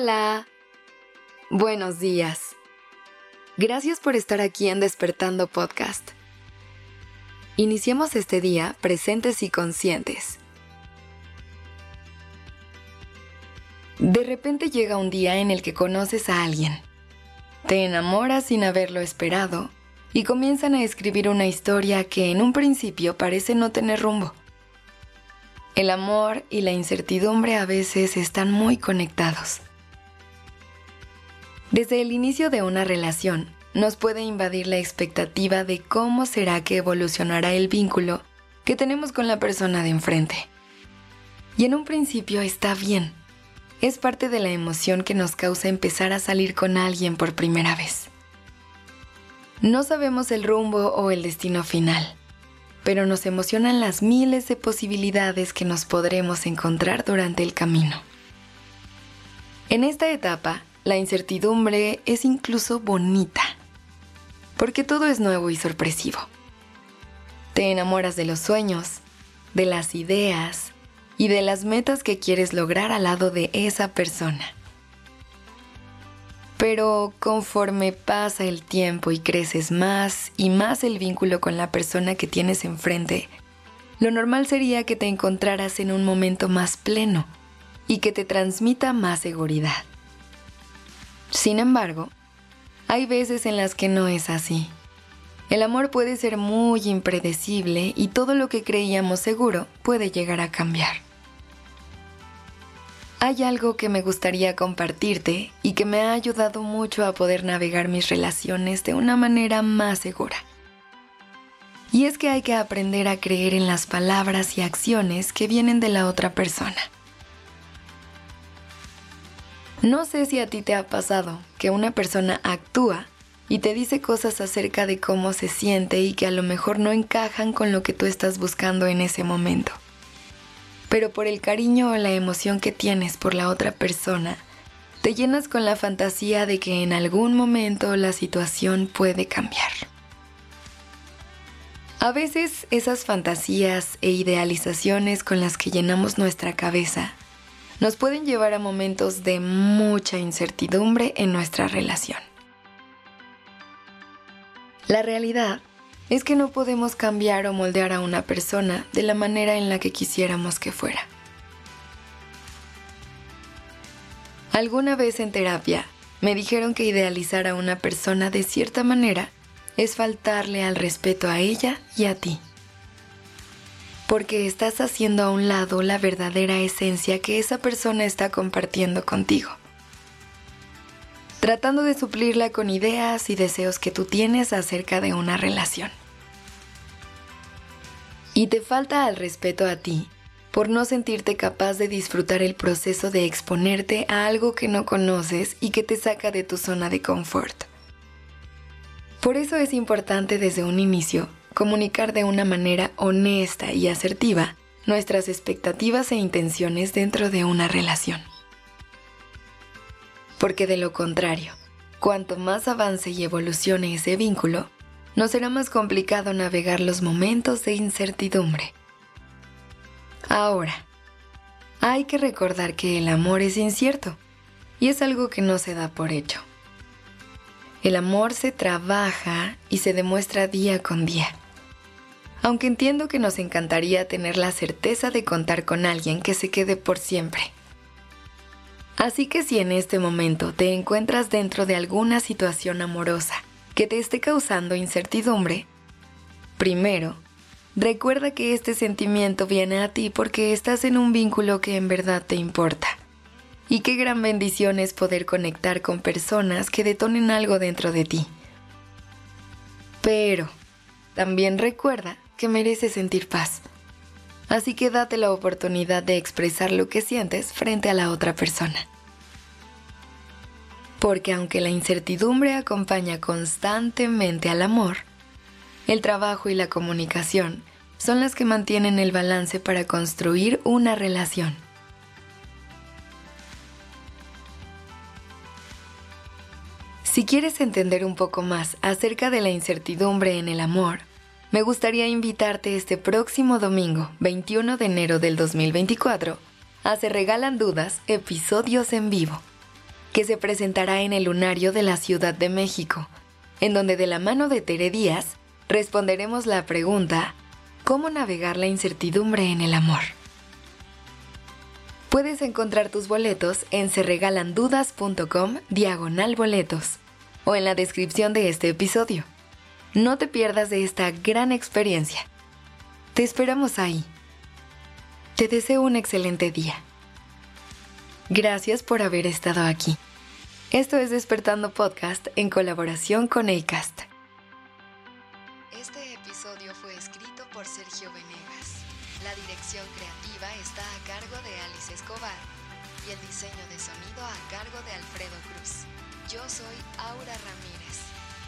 Hola. Buenos días. Gracias por estar aquí en Despertando Podcast. Iniciemos este día presentes y conscientes. De repente llega un día en el que conoces a alguien. Te enamoras sin haberlo esperado y comienzan a escribir una historia que en un principio parece no tener rumbo. El amor y la incertidumbre a veces están muy conectados. Desde el inicio de una relación, nos puede invadir la expectativa de cómo será que evolucionará el vínculo que tenemos con la persona de enfrente. Y en un principio está bien. Es parte de la emoción que nos causa empezar a salir con alguien por primera vez. No sabemos el rumbo o el destino final, pero nos emocionan las miles de posibilidades que nos podremos encontrar durante el camino. En esta etapa, la incertidumbre es incluso bonita, porque todo es nuevo y sorpresivo. Te enamoras de los sueños, de las ideas y de las metas que quieres lograr al lado de esa persona. Pero conforme pasa el tiempo y creces más y más el vínculo con la persona que tienes enfrente, lo normal sería que te encontraras en un momento más pleno y que te transmita más seguridad. Sin embargo, hay veces en las que no es así. El amor puede ser muy impredecible y todo lo que creíamos seguro puede llegar a cambiar hay algo que me gustaría compartirte y que me ha ayudado mucho a poder navegar mis relaciones de una manera más segura. Y es que hay que aprender a creer en las palabras y acciones que vienen de la otra persona. No sé si a ti te ha pasado que una persona actúa y te dice cosas acerca de cómo se siente y que a lo mejor no encajan con lo que tú estás buscando en ese momento pero por el cariño o la emoción que tienes por la otra persona, te llenas con la fantasía de que en algún momento la situación puede cambiar. A veces esas fantasías e idealizaciones con las que llenamos nuestra cabeza nos pueden llevar a momentos de mucha incertidumbre en nuestra relación. La realidad es que no podemos cambiar o moldear a una persona de la manera en la que quisiéramos que fuera. Alguna vez en terapia me dijeron que idealizar a una persona de cierta manera es faltarle al respeto a ella y a ti. Porque estás haciendo a un lado la verdadera esencia que esa persona está compartiendo contigo. Tratando de suplirla con ideas y deseos que tú tienes acerca de una relación y te falta al respeto a ti por no sentirte capaz de disfrutar el proceso de exponerte a algo que no conoces y que te saca de tu zona de confort. Por eso es importante desde un inicio comunicar de una manera honesta y asertiva nuestras expectativas e intenciones dentro de una relación. Porque de lo contrario, cuanto más avance y evolucione ese vínculo, nos será más complicado navegar los momentos de incertidumbre. Ahora, hay que recordar que el amor es incierto y es algo que no se da por hecho. El amor se trabaja y se demuestra día con día. Aunque entiendo que nos encantaría tener la certeza de contar con alguien que se quede por siempre. Así que si en este momento te encuentras dentro de alguna situación amorosa que te esté causando incertidumbre, primero, recuerda que este sentimiento viene a ti porque estás en un vínculo que en verdad te importa. Y qué gran bendición es poder conectar con personas que detonen algo dentro de ti. Pero, también recuerda que mereces sentir paz. Así que date la oportunidad de expresar lo que sientes frente a la otra persona porque aunque la incertidumbre acompaña constantemente al amor, el trabajo y la comunicación son las que mantienen el balance para construir una relación. Si quieres entender un poco más acerca de la incertidumbre en el amor, me gustaría invitarte este próximo domingo, 21 de enero del 2024, a Se Regalan Dudas, episodios en vivo que se presentará en el Lunario de la Ciudad de México, en donde de la mano de Tere Díaz responderemos la pregunta ¿Cómo navegar la incertidumbre en el amor? Puedes encontrar tus boletos en serregalandudas.com diagonal boletos o en la descripción de este episodio. No te pierdas de esta gran experiencia. Te esperamos ahí. Te deseo un excelente día. Gracias por haber estado aquí. Esto es Despertando Podcast en colaboración con ACAST. Este episodio fue escrito por Sergio Venegas. La dirección creativa está a cargo de Alice Escobar y el diseño de sonido a cargo de Alfredo Cruz. Yo soy Aura Ramírez.